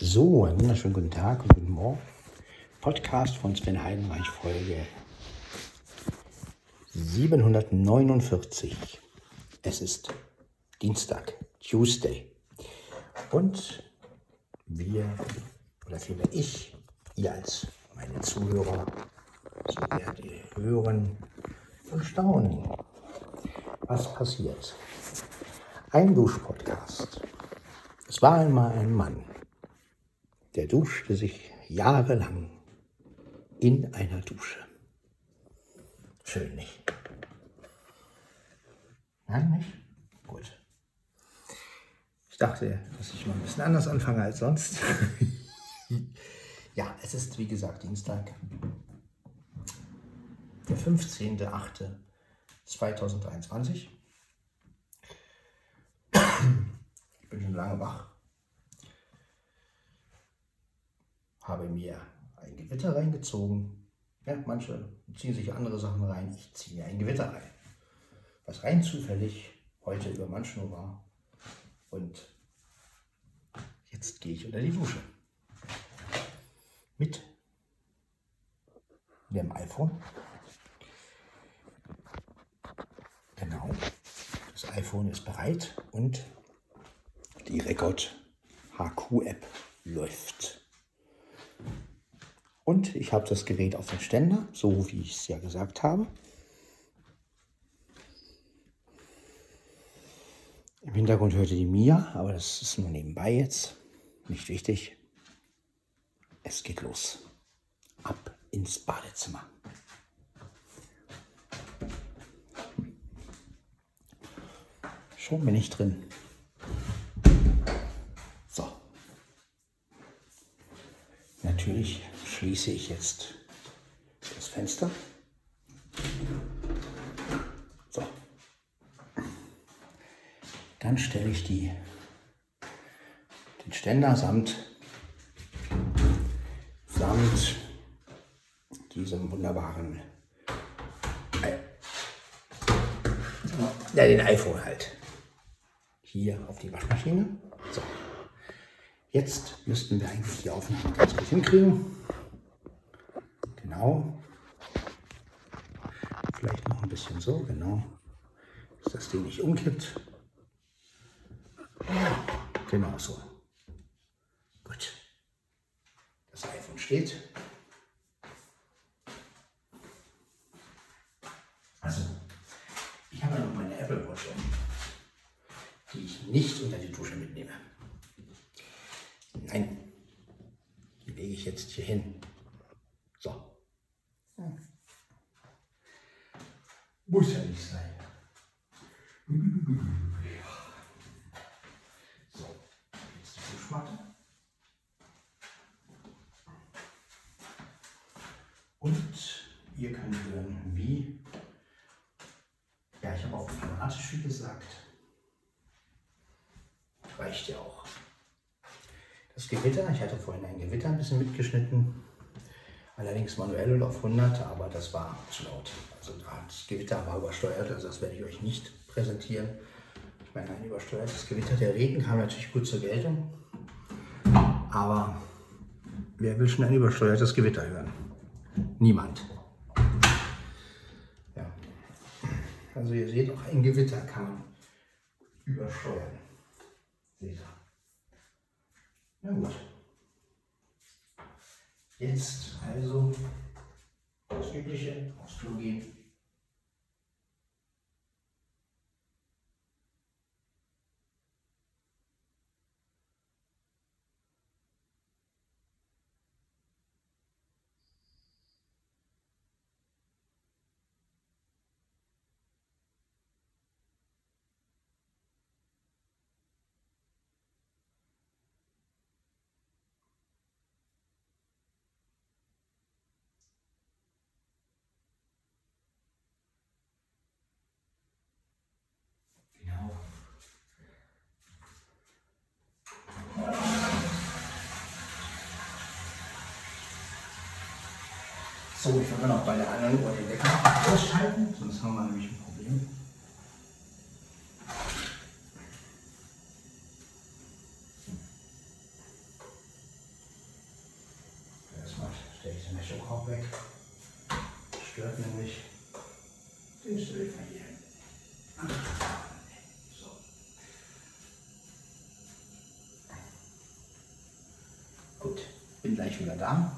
So, einen wunderschönen guten Tag und guten Morgen. Podcast von Sven Heidenreich, Folge 749. Es ist Dienstag, Tuesday. Und wir, oder vielmehr ich, ihr als meine Zuhörer, so werdet ihr hören und staunen, was passiert. Ein Duschpodcast. Es war einmal ein Mann, der duschte sich jahrelang in einer Dusche. Schön, nicht? Nein, nicht? Gut. Ich dachte, dass ich mal ein bisschen anders anfange als sonst. ja, es ist wie gesagt Dienstag, der 15.08.2023. Ich bin schon lange wach. Habe mir ein Gewitter reingezogen. Ja, manche ziehen sich andere Sachen rein. Ich ziehe mir ein Gewitter rein. Was rein zufällig heute über Manchno war. Und jetzt gehe ich unter die Dusche. Mit dem iPhone. Genau. Das iPhone ist bereit und die Record HQ App läuft. Und ich habe das Gerät auf dem Ständer, so wie ich es ja gesagt habe. Im Hintergrund hörte die Mia, aber das ist nur nebenbei jetzt. Nicht wichtig. Es geht los. Ab ins Badezimmer. Schon bin ich drin. So. Natürlich schließe ich jetzt das Fenster. So. Dann stelle ich die, den Ständer samt, samt diesem wunderbaren, ja, den iPhone halt, hier auf die Waschmaschine. So. Jetzt müssten wir eigentlich die Aufnahme ganz gut hinkriegen. Genau. Vielleicht noch ein bisschen so, genau. Dass das Ding nicht umkippt. Genau so. Gut. Das iPhone steht. Also, ich habe noch meine Apple Watch, die ich nicht unter die Dusche mitnehme. Nein, die lege ich jetzt hier hin. So. Muss ja nicht sein. So, jetzt die Duschmatte. Und ihr könnt hören, wie. Ja, ich habe auch automatisch wie gesagt. Reicht ja auch. Das Gewitter, ich hatte vorhin ein Gewitter ein bisschen mitgeschnitten. Allerdings manuell auf 100, aber das war zu laut. Also das Gewitter war übersteuert, also das werde ich euch nicht präsentieren. Ich meine, ein übersteuertes Gewitter, der Regen kam natürlich gut zur Geltung. Aber wer will schon ein übersteuertes Gewitter hören? Niemand. Ja. Also ihr seht, auch ein Gewitter kann man übersteuern. Seht ihr. Na gut. Jetzt also das Übliche, aufs gehen. Genau. So, ich kann auch bei der anderen Uhr den Wecker ausschalten, sonst haben wir nämlich ein Problem. stelle ich den Meschokorb weg. Stört nämlich den Silber hier. So. Gut, bin gleich wieder da.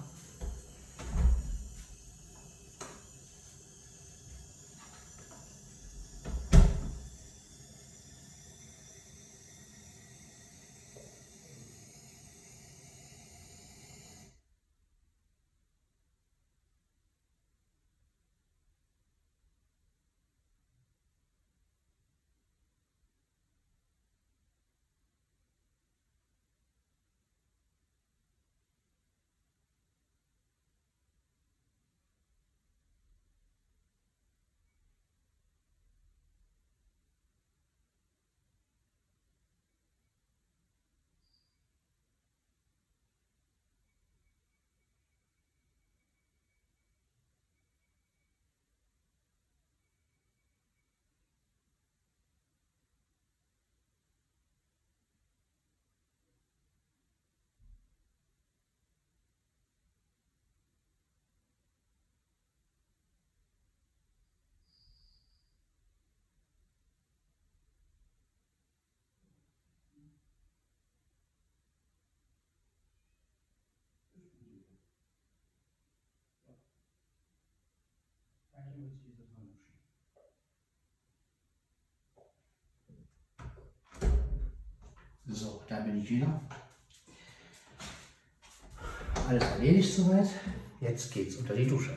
So, da bin ich wieder. Alles erledigt soweit. Jetzt geht's unter die Dusche.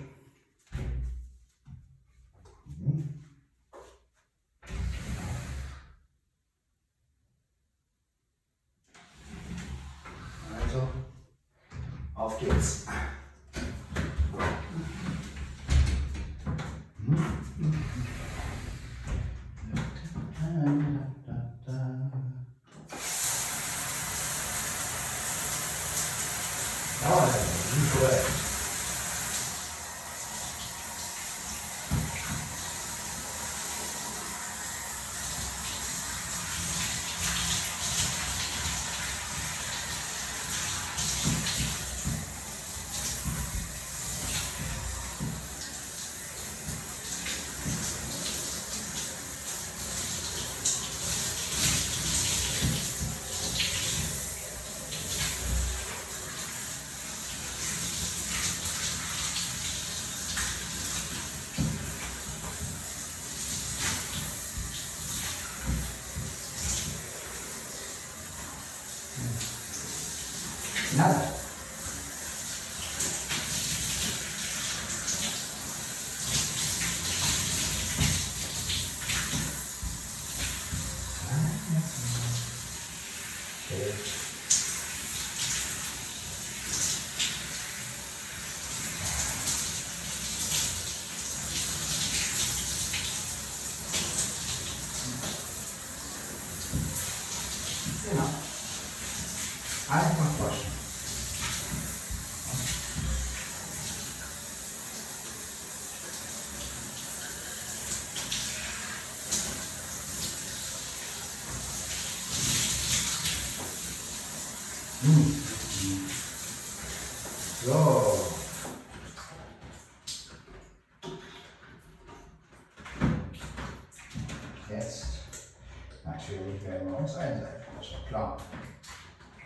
Werden wir uns einseifen, das ist klar.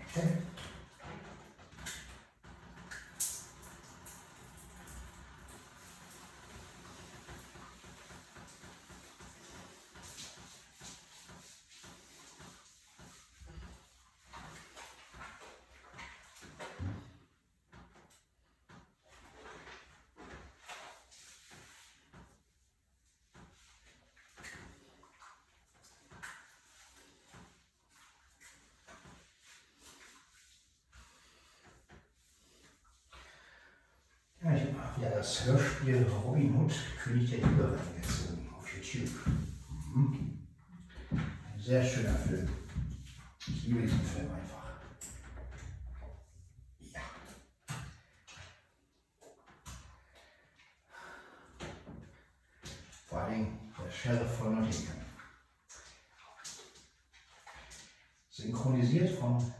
Okay. Ja, das Hörspiel Robin Hood, König der Diebe reingezogen auf YouTube. Mhm. Ein sehr schöner Film. Ich liebe diesen Film einfach. Ja. Vor allem der Sheriff von Nottingham. Synchronisiert von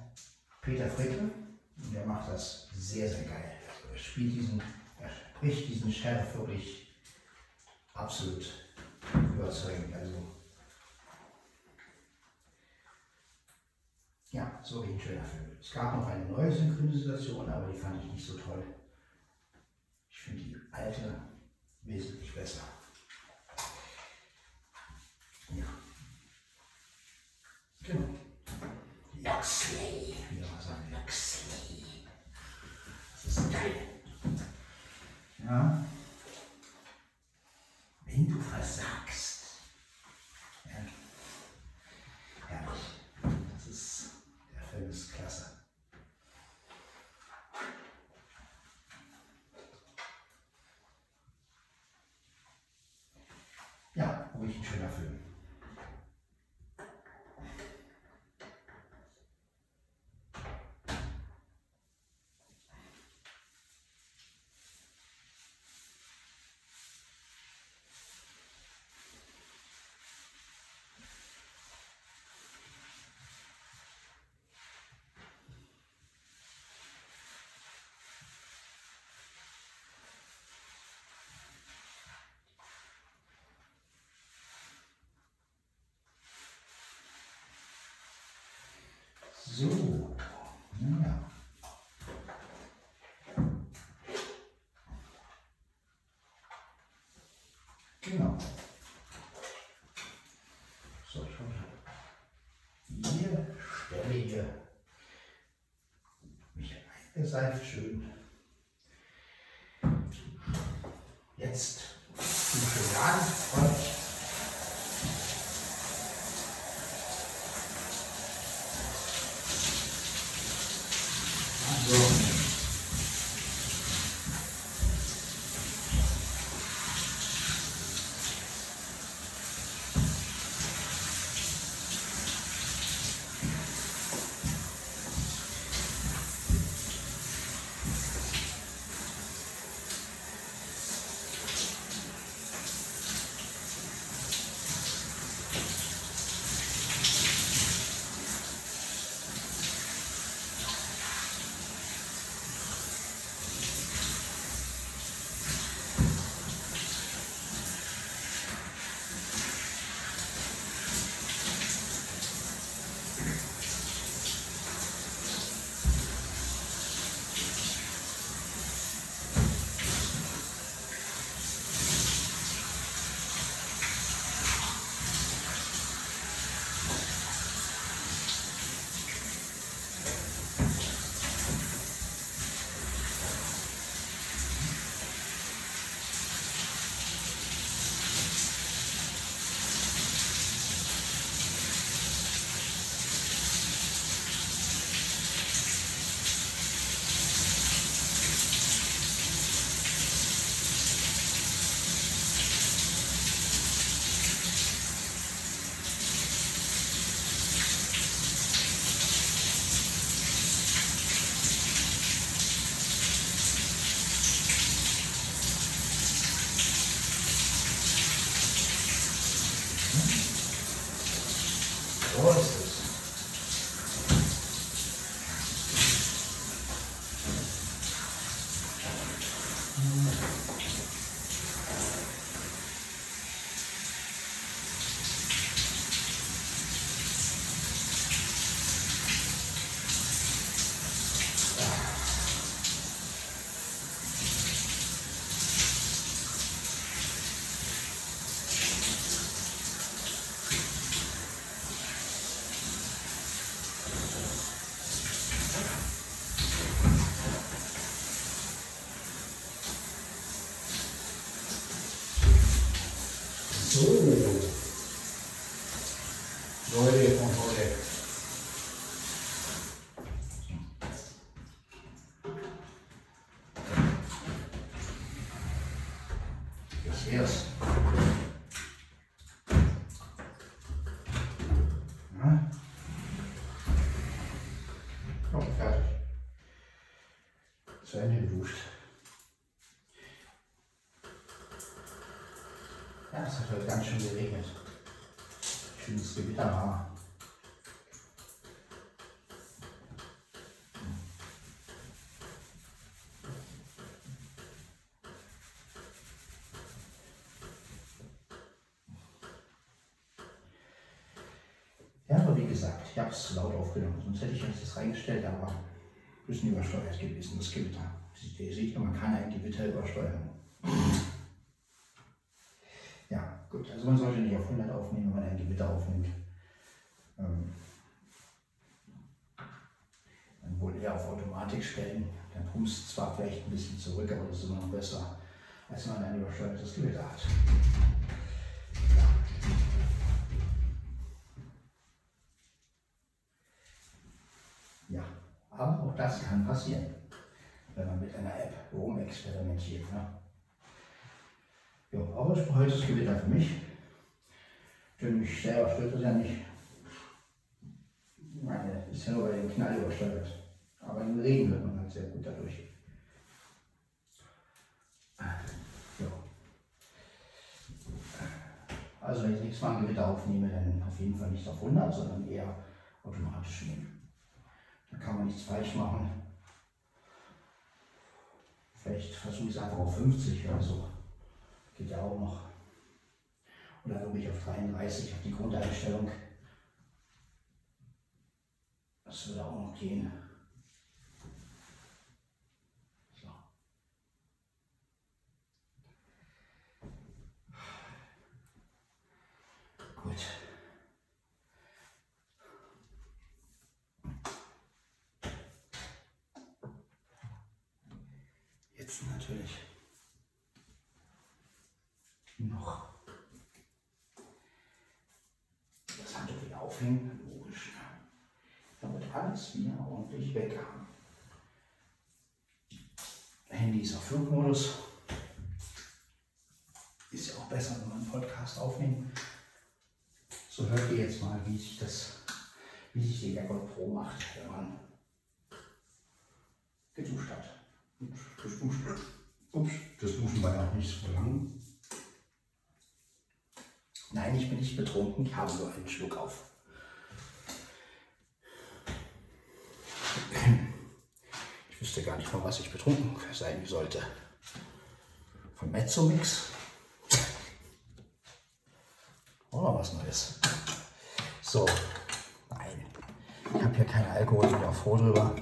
Peter Fricke. Und der macht das sehr, sehr geil. Also spielt diesen, er spricht diesen Sheriff wirklich absolut überzeugend. Also, ja, so wie ein schöner Film. Es gab noch eine neue Synchronisation, aber die fand ich nicht so toll. Ich finde die alte wesentlich besser. Ja. Genau. Loxley, mal sagen, Loxley. Das ist geil. Ja. Wenn du versagst. Ja. Herrlich. Das ist, der Film ist klasse. Ja, ruhig ein schöner Film. So, ja. Genau. So, schon. Hier stelle hier mich eingeseift schön. zu Ende geduscht. Ja, es hat heute ganz schön geregnet. Schönes Gewitter war. Ja, aber wie gesagt, ich habe es laut aufgenommen, sonst hätte ich euch das reingestellt, aber ein bisschen übersteuert gewesen, das Gewitter. Seht ja, man kann ein Gewitter übersteuern. Ja, gut, also man sollte nicht auf 100 aufnehmen, wenn man ein Gewitter aufnimmt. Dann wohl eher auf Automatik stellen. Dann pumst zwar vielleicht ein bisschen zurück, aber das ist immer noch besser, als wenn man ein übersteuertes Gewitter hat. Aber auch das kann passieren, wenn man mit einer App rumexperimentiert. Ne? Ja, aber es heute das Gewitter für mich. Denn mich selber stört das ja nicht. Meine, ist ja nur bei dem Knall übersteuert. Aber im Regen hört man halt sehr gut dadurch. Ja. Also wenn ich nichts Mal Gewitter aufnehme, dann auf jeden Fall nicht auf 100, sondern eher automatisch nehmen. Da kann man nichts falsch machen. Vielleicht versuche ich es einfach auf 50 oder so. Geht ja auch noch. Oder wirklich auf 33, auf die Grundeinstellung. Das würde auch noch gehen. So. Gut. Jetzt natürlich noch das Aufhängen, logisch. Damit alles wieder ordentlich weg haben. Handy ist auf Flugmodus. Ist ja auch besser, wenn man einen Podcast aufnimmt. So hört ihr jetzt mal, wie sich das, wie sich die AirPod Pro macht, wenn man geduscht hat. Ups, das Duschen, ups, das Duschen war ja auch nicht so lang. Nein, ich bin nicht betrunken, ich habe nur einen Schluck auf. Wüsste gar nicht, von was ich betrunken sein sollte. Von Mezzomix? Oder was Neues. So, nein. Ich habe hier keinen Alkohol, bin auch froh drüber.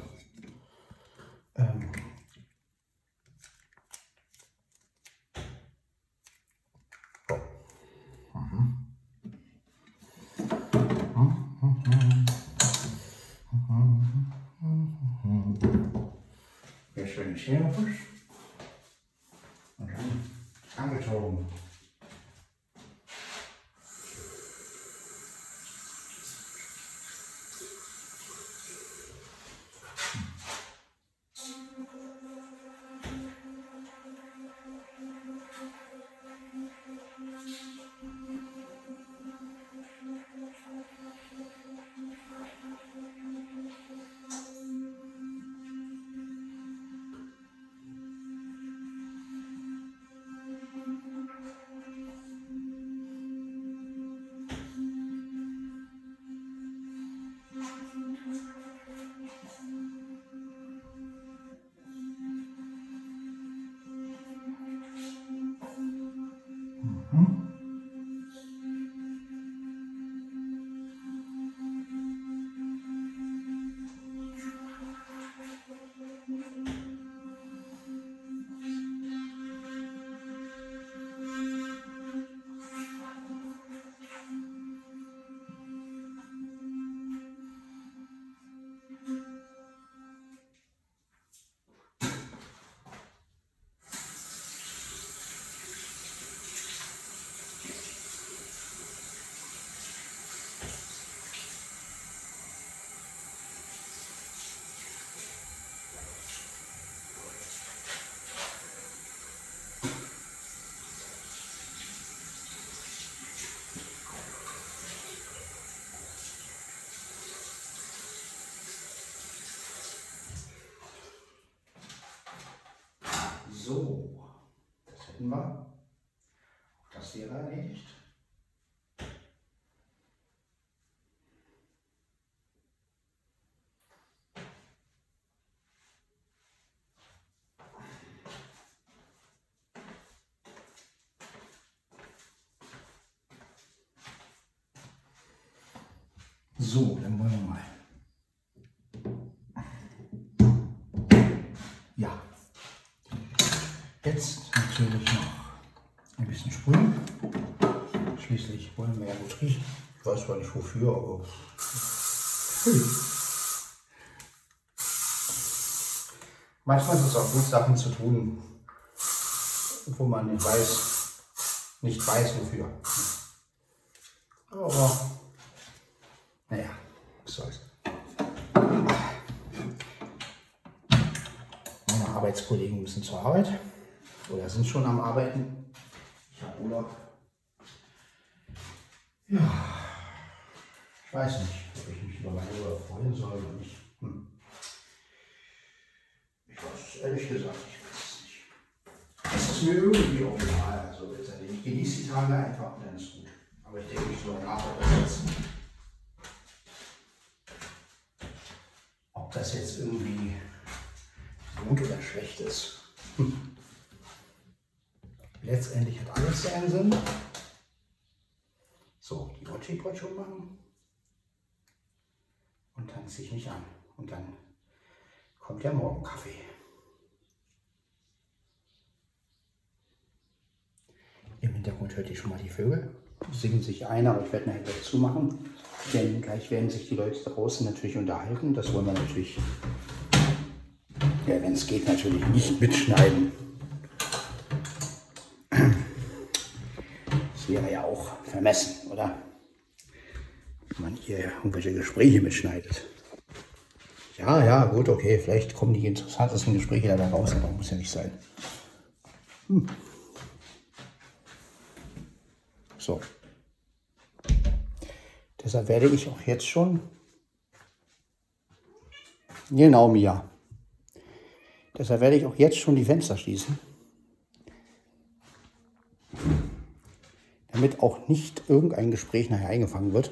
So, das hätten wir. Auch das wäre erledigt. So, dann wollen wir mal. Natürlich noch ein bisschen sprühen. Schließlich wollen wir ja gut riechen. Ich weiß zwar nicht wofür, aber. Manchmal ist es auch gut, Sachen zu tun, wo man nicht weiß, nicht weiß wofür. Aber naja, was soll's. Meine Arbeitskollegen müssen zur Arbeit oder sind schon am Arbeiten. Ich habe Urlaub. Ja, ich weiß nicht, ob ich mich über meinen Urlaub freuen soll oder nicht. Hm. Ich weiß es ehrlich gesagt, ich weiß es nicht. Es ist mir irgendwie auch egal. Also ich genieße die Tage einfach und dann ist gut. Aber ich denke nicht so nach, ob das jetzt, ob das jetzt irgendwie gut oder schlecht ist. Hm. Letztendlich hat alles seinen Sinn. So, die Ochi-Portion machen. Und dann ziehe ich mich an. Und dann kommt der Morgenkaffee. Im Hintergrund hört ihr schon mal die Vögel. Singen sich ein, aber ich werde nachher gleich zumachen. Denn gleich werden sich die Leute draußen natürlich unterhalten. Das wollen wir natürlich, ja, wenn es geht, natürlich nicht mitschneiden. Wäre ja auch vermessen, oder? Wenn man hier irgendwelche Gespräche mitschneidet. Ja, ja, gut, okay, vielleicht kommen die interessantesten Gespräche dabei raus, aber muss ja nicht sein. Hm. So. Deshalb werde ich auch jetzt schon. Genau, Mia. Deshalb werde ich auch jetzt schon die Fenster schließen. Damit auch nicht irgendein Gespräch nachher eingefangen wird.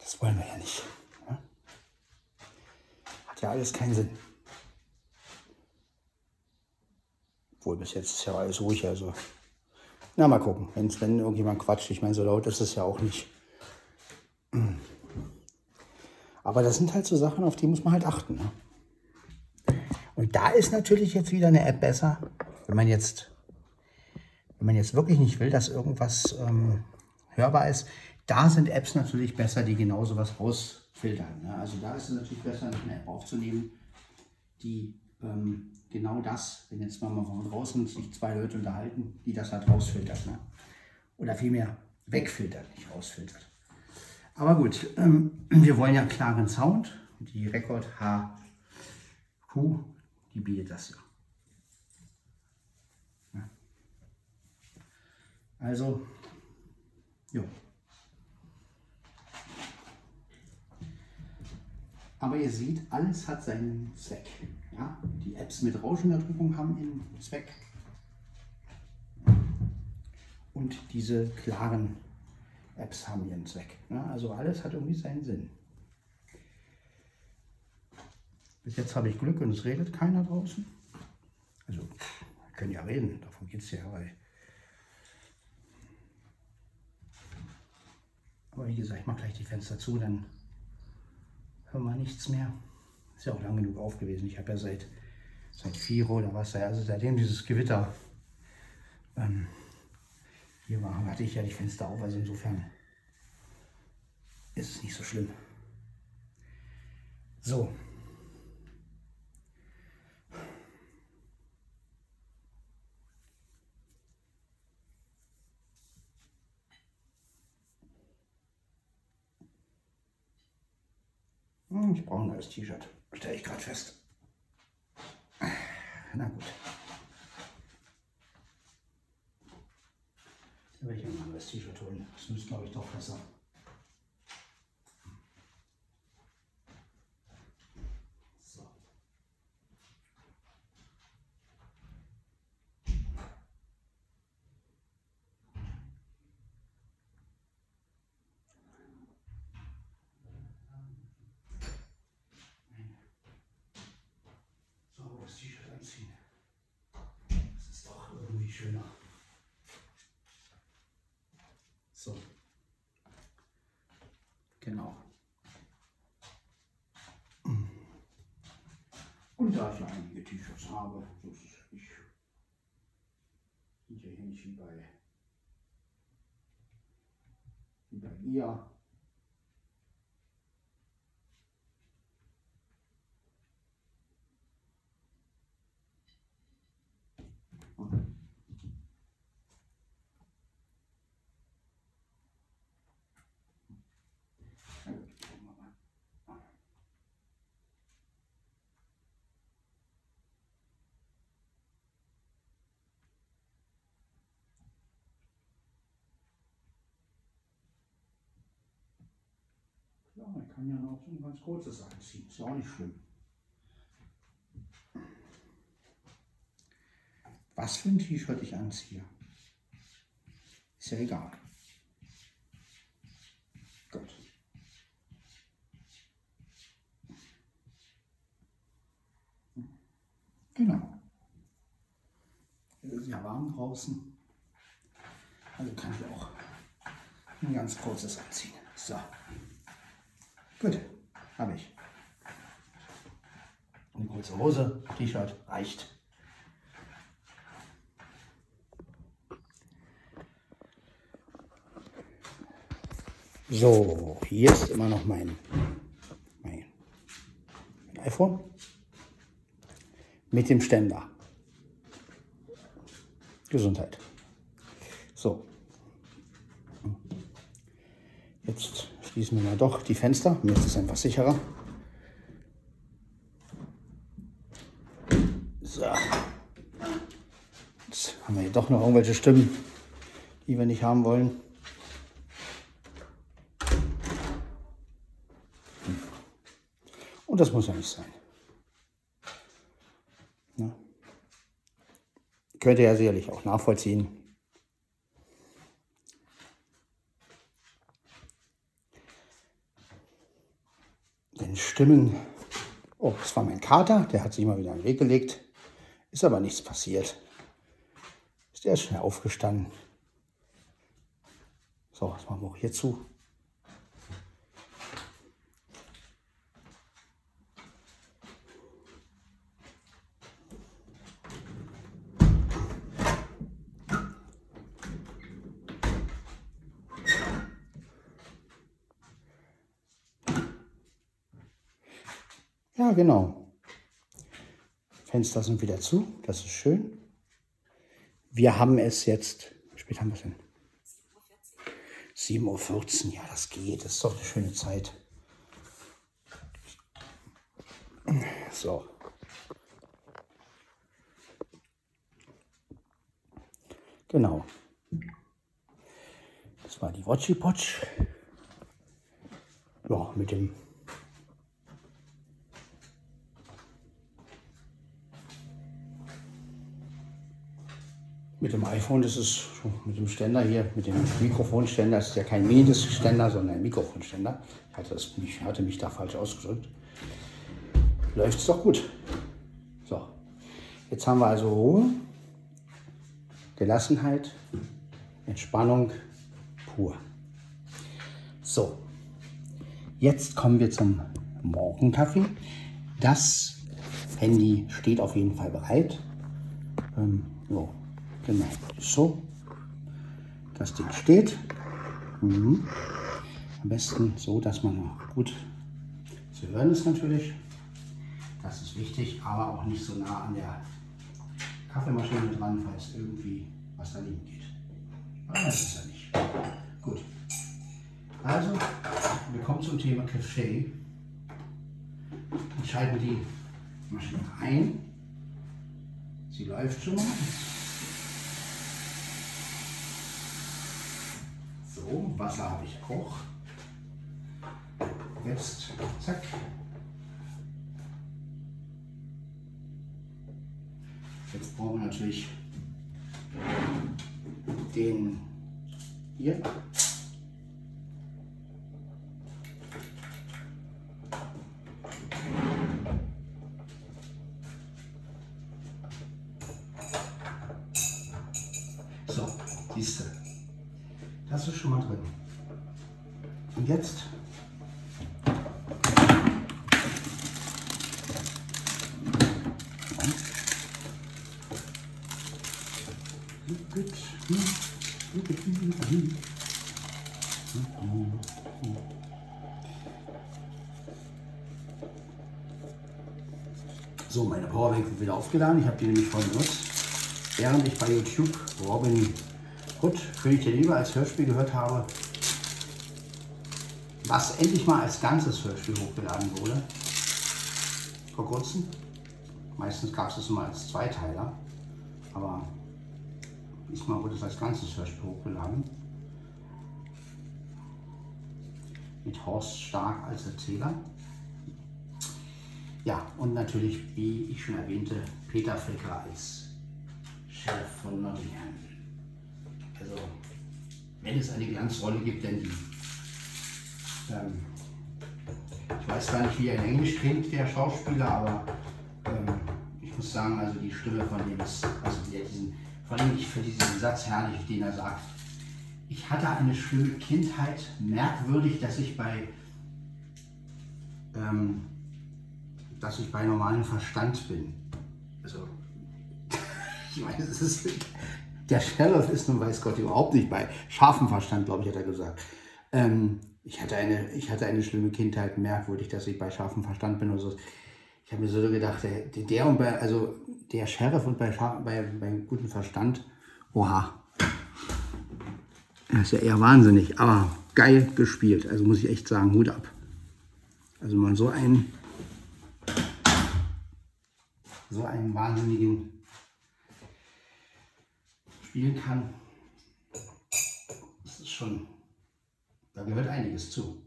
Das wollen wir ja nicht. Ne? Hat ja alles keinen Sinn. Obwohl bis jetzt ist ja alles ruhig, also. Na, mal gucken. Wenn's, wenn irgendjemand quatscht, ich meine, so laut ist es ja auch nicht. Aber das sind halt so Sachen, auf die muss man halt achten. Ne? Und da ist natürlich jetzt wieder eine App besser, wenn man jetzt, wenn man jetzt wirklich nicht will, dass irgendwas ähm, hörbar ist. Da sind Apps natürlich besser, die genau sowas rausfiltern. Ne? Also da ist es natürlich besser, eine App aufzunehmen, die ähm, genau das, wenn jetzt mal draußen sich zwei Leute unterhalten, die das halt rausfiltert. Ne? Oder vielmehr wegfiltert, nicht rausfiltert. Aber gut, ähm, wir wollen ja klaren Sound. Die Rekord HQ, die bietet das ja. Also, ja. Aber ihr seht, alles hat seinen Zweck. Ja? Die Apps mit Rauschunterdrückung haben ihren Zweck. Und diese klaren Apps haben ihren Zweck. Ja? Also alles hat irgendwie seinen Sinn. Bis jetzt habe ich Glück und es redet keiner draußen. Also, wir können ja reden, davon geht es ja. Weil Aber wie gesagt, ich mache gleich die Fenster zu, dann hören wir nichts mehr. Ist ja auch lang genug auf gewesen. Ich habe ja seit, seit vier oder was, also seitdem dieses Gewitter ähm, hier war, hatte ich ja die Fenster auf. Also insofern ist es nicht so schlimm. So. Ich brauche ein neues T-Shirt. Stelle ich gerade fest. Na gut. Dann werde ich mir ein neues T-Shirt holen. Das nützt, glaube ich, doch besser. So. Sauberes T-Shirt anziehen. Das ist doch irgendwie schöner. So. Und da ich ja einige T-Shirts habe, so ist es nicht, sind ja wie bei, bei ihr. Ja, man kann ja noch so ein ganz kurzes anziehen, ist ja auch nicht schlimm. Was für ein T-Shirt ich anziehe, ist ja egal. Gut. Genau. Es ist ja warm draußen. Also kann ich auch ein ganz kurzes anziehen. So. Gut, habe ich. Eine kurze Hose, T-Shirt reicht. So, hier ist immer noch mein, mein, iPhone mit dem Ständer. Gesundheit. So. Jetzt schließen wir mal doch die Fenster. Mir ist es einfach sicherer. So. Jetzt haben wir hier doch noch irgendwelche Stimmen, die wir nicht haben wollen. Und das muss ja nicht sein. Ja. Könnt ihr ja sicherlich auch nachvollziehen. Denn Stimmen. Oh, das war mein Kater, der hat sich mal wieder in den Weg gelegt. Ist aber nichts passiert. Ist erst schnell aufgestanden. So, was machen wir auch hier zu? Ja, genau. Fenster sind wieder zu, das ist schön. Wir haben es jetzt, wie spät haben wir es denn? 7.14 Uhr, ja, das geht, das ist doch eine schöne Zeit. So. Genau. Das war die Watchy Potch. Ja, mit dem Mit dem iPhone ist es schon mit dem Ständer hier, mit dem Mikrofonständer, das ist ja kein Mindestständer, sondern ein Mikrofonständer. Ich hatte, das, ich hatte mich da falsch ausgedrückt. Läuft es doch gut. So, jetzt haben wir also Ruhe, Gelassenheit, Entspannung pur. So, jetzt kommen wir zum Morgenkaffee. Das Handy steht auf jeden Fall bereit. Ähm, so, Genau, so. Das Ding steht. Mhm. Am besten so, dass man noch gut zu hören ist natürlich. Das ist wichtig, aber auch nicht so nah an der Kaffeemaschine dran, falls irgendwie was daneben geht. Aber das ist ja nicht. Gut. Also, wir kommen zum Thema Kaffee. Ich schalte die Maschine ein. Sie läuft schon mal. So, Wasser habe ich auch. Jetzt, zack. Jetzt brauchen wir natürlich den hier. So, meine Powerbank wird wieder aufgeladen. Ich habe die nämlich vorhin benutzt. Während ich bei YouTube Robin Hood, König der Liebe als Hörspiel gehört habe, was endlich mal als ganzes Hörspiel hochgeladen wurde. Vor kurzem. Meistens gab es es immer als Zweiteiler. Aber diesmal wurde es als ganzes Hörspiel hochgeladen. Mit Horst Stark als Erzähler. Ja, und natürlich, wie ich schon erwähnte, Peter Flicker als Sheriff von Nottingham. Also, wenn es eine Glanzrolle gibt, denn die. Ähm, ich weiß gar nicht, wie er in Englisch klingt, der Schauspieler, aber ähm, ich muss sagen, also die Stimme von dem ist, also der diesen, vor allem ich finde diesen Satz herrlich, den er sagt. Ich hatte eine schöne Kindheit, merkwürdig, dass ich bei ähm, dass ich bei normalem Verstand bin. Also, ich meine, es ist, der Sheriff ist nun, weiß Gott, überhaupt nicht bei scharfem Verstand, glaube ich, hat er gesagt. Ähm, ich, hatte eine, ich hatte eine schlimme Kindheit, merkwürdig, dass ich bei scharfem Verstand bin oder so. Ich habe mir so gedacht, der, der und bei, also der Sheriff und bei, bei, bei gutem Verstand, oha. Das ist ja eher wahnsinnig, aber geil gespielt. Also muss ich echt sagen, Hut ab. Also man so einen so einen wahnsinnigen spielen kann, das ist schon, da gehört einiges zu.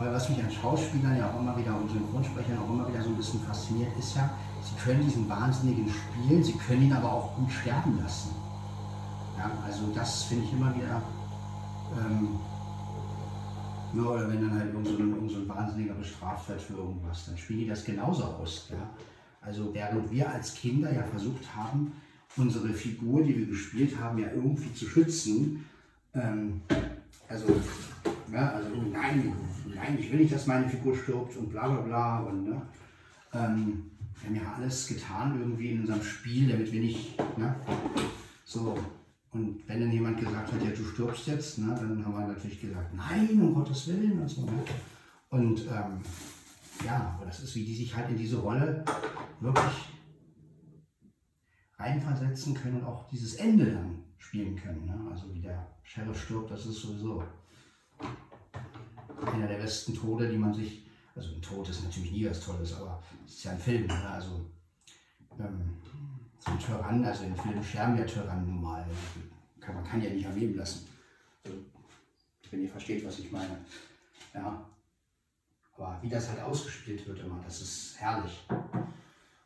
Weil was mich an Schauspielern ja auch immer wieder und Synchronsprechern auch immer wieder so ein bisschen fasziniert, ist ja, sie können diesen Wahnsinnigen spielen, sie können ihn aber auch gut sterben lassen. Ja, also das finde ich immer wieder, ähm, ja, oder wenn dann halt irgend so, ein, irgend so ein Wahnsinniger bestraft wird für irgendwas, dann spielen die das genauso aus. Ja? Also während wir als Kinder ja versucht haben, unsere Figur, die wir gespielt haben, ja irgendwie zu schützen, ähm, also, ja, also nein, nein, ich will nicht, dass meine Figur stirbt und bla bla bla. Und, ne, ähm, wir haben ja alles getan irgendwie in unserem Spiel, damit wir nicht, ne, so. Und wenn dann jemand gesagt hat, ja, du stirbst jetzt, ne, dann haben wir natürlich gesagt, nein, um Gottes Willen und so. Ne? Und ähm, ja, das ist, wie die sich halt in diese Rolle wirklich reinversetzen können und auch dieses Ende dann spielen können. Ne? Also wie der Sheriff stirbt, das ist sowieso einer der besten Tode, die man sich, also ein Tod ist natürlich nie was Tolles, aber es ist ja ein Film, ne? also ähm, so ein Tyrann, also im Film sterben ja Tyrannen nun mal, kann, man kann ja nicht am Leben lassen. Also, wenn ihr versteht, was ich meine. Ja. Aber wie das halt ausgespielt wird immer, das ist herrlich.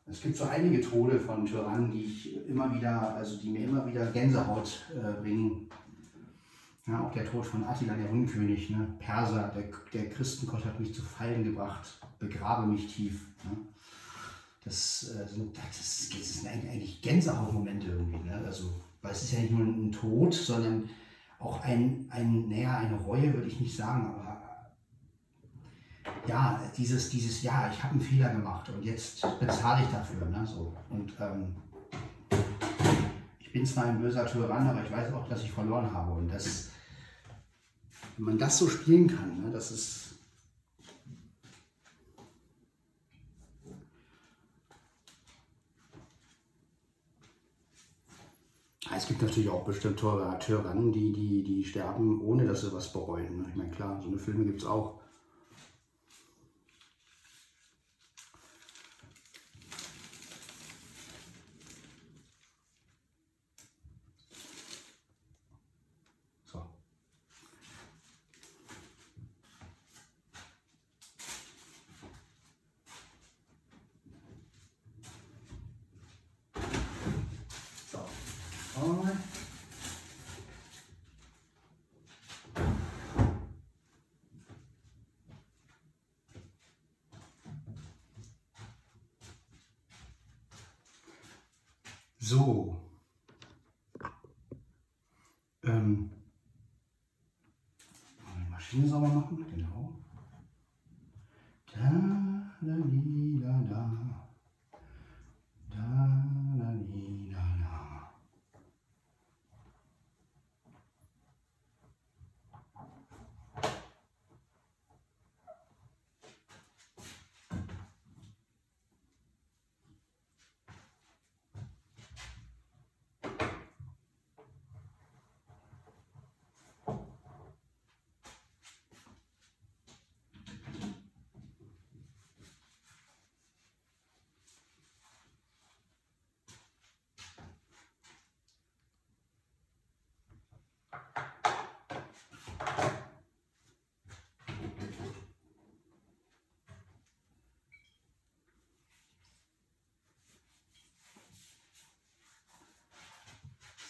Es gibt so einige Tode von Tyrannen, die ich immer wieder, also die mir immer wieder Gänsehaut äh, bringen. Ja, auch der Tod von Attila, der Unkönig, ne? Perser, der, der Christengott hat mich zu Fallen gebracht, begrabe mich tief. Ne? Das, äh, sind, das, das sind eigentlich Gänsehautmomente irgendwie. Ne? Also, weil es ist ja nicht nur ein Tod, sondern auch ein, ein naja, eine Reue würde ich nicht sagen, aber ja, dieses, dieses, ja, ich habe einen Fehler gemacht und jetzt bezahle ich dafür. Ne? So. Und ähm, ich bin zwar ein böser Tyrann, aber ich weiß auch, dass ich verloren habe. Und das, wenn man das so spielen kann, ne, das ist. Es gibt natürlich auch bestimmt Tyrannen, die, die, die sterben, ohne dass sie was bereuen. Ne? Ich meine, klar, so eine Filme gibt es auch. So. Ähm, die Maschine sauber machen, genau. Da, da, li, da, da. Da, da, li, da, da.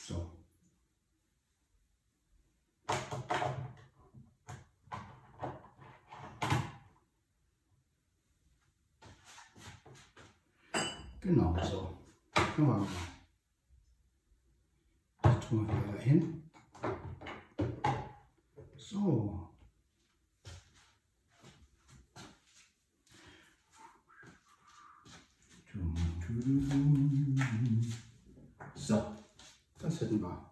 So. Genau so. Machen wir. Das tun wir wieder hin. So. So, das hätten wir.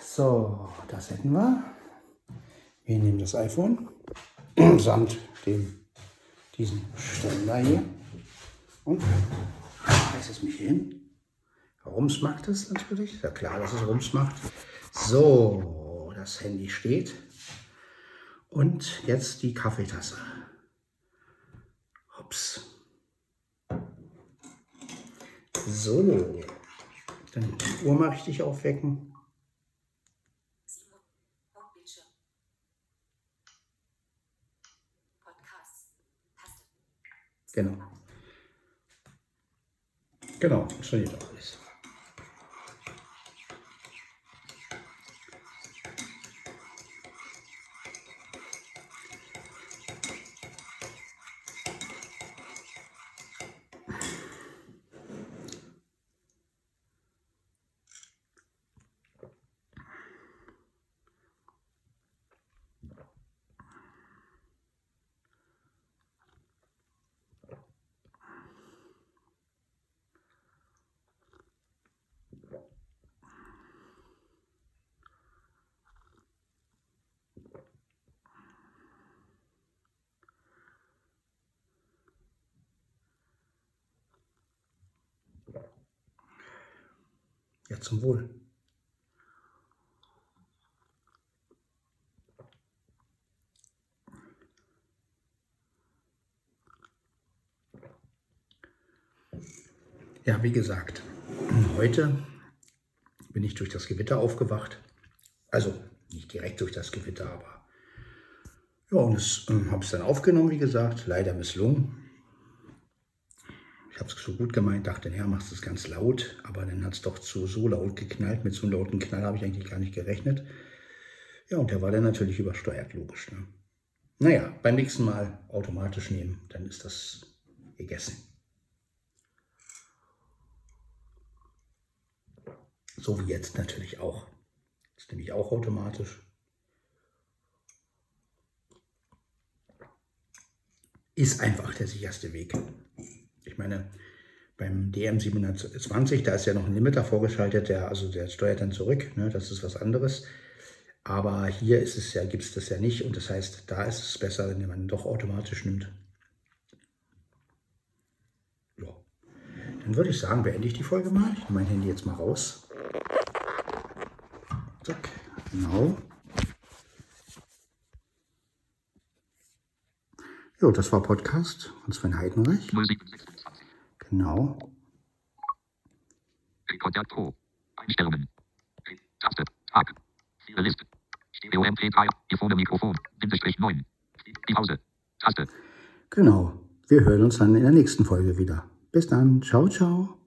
So, das hätten wir. Wir nehmen das iPhone samt dem, diesen Ständer hier und reiß es mich hin. Rums macht es natürlich. Ja klar, dass es Rums macht. So, das Handy steht. Und jetzt die Kaffeetasse. Ups. So. Dann die Uhr mal richtig aufwecken. Genau. Genau, schon auch alles. Ja, zum Wohl. Ja, wie gesagt, heute bin ich durch das Gewitter aufgewacht. Also nicht direkt durch das Gewitter, aber ja, und ähm, habe es dann aufgenommen, wie gesagt, leider misslungen. Ich habe es so gut gemeint, dachte, ja, machst es ganz laut, aber dann hat es doch zu so laut geknallt. Mit so einem lauten Knall habe ich eigentlich gar nicht gerechnet. Ja, und der war dann natürlich übersteuert, logisch. Ne? Naja, beim nächsten Mal automatisch nehmen, dann ist das gegessen. So wie jetzt natürlich auch. Das nehme ich auch automatisch. Ist einfach der sicherste Weg. Ich meine, beim DM720, da ist ja noch ein Limiter vorgeschaltet, der, also der steuert dann zurück, ne, das ist was anderes. Aber hier ist es ja, gibt es das ja nicht und das heißt, da ist es besser, wenn man doch automatisch nimmt. Ja. Dann würde ich sagen, beende ich die Folge mal. Ich nehme mein Handy jetzt mal raus. Zack, genau. Jo, das war Podcast von Sven Heidenreich. 0726. Genau. Rekorder Pro. Einstellungen. Taste. Tag. Ziele Liste. Stereo MP3. Earphone Mikrofon. Bindestrich 9. Die Pause. Taste. Genau. Wir hören uns dann in der nächsten Folge wieder. Bis dann. Ciao, ciao.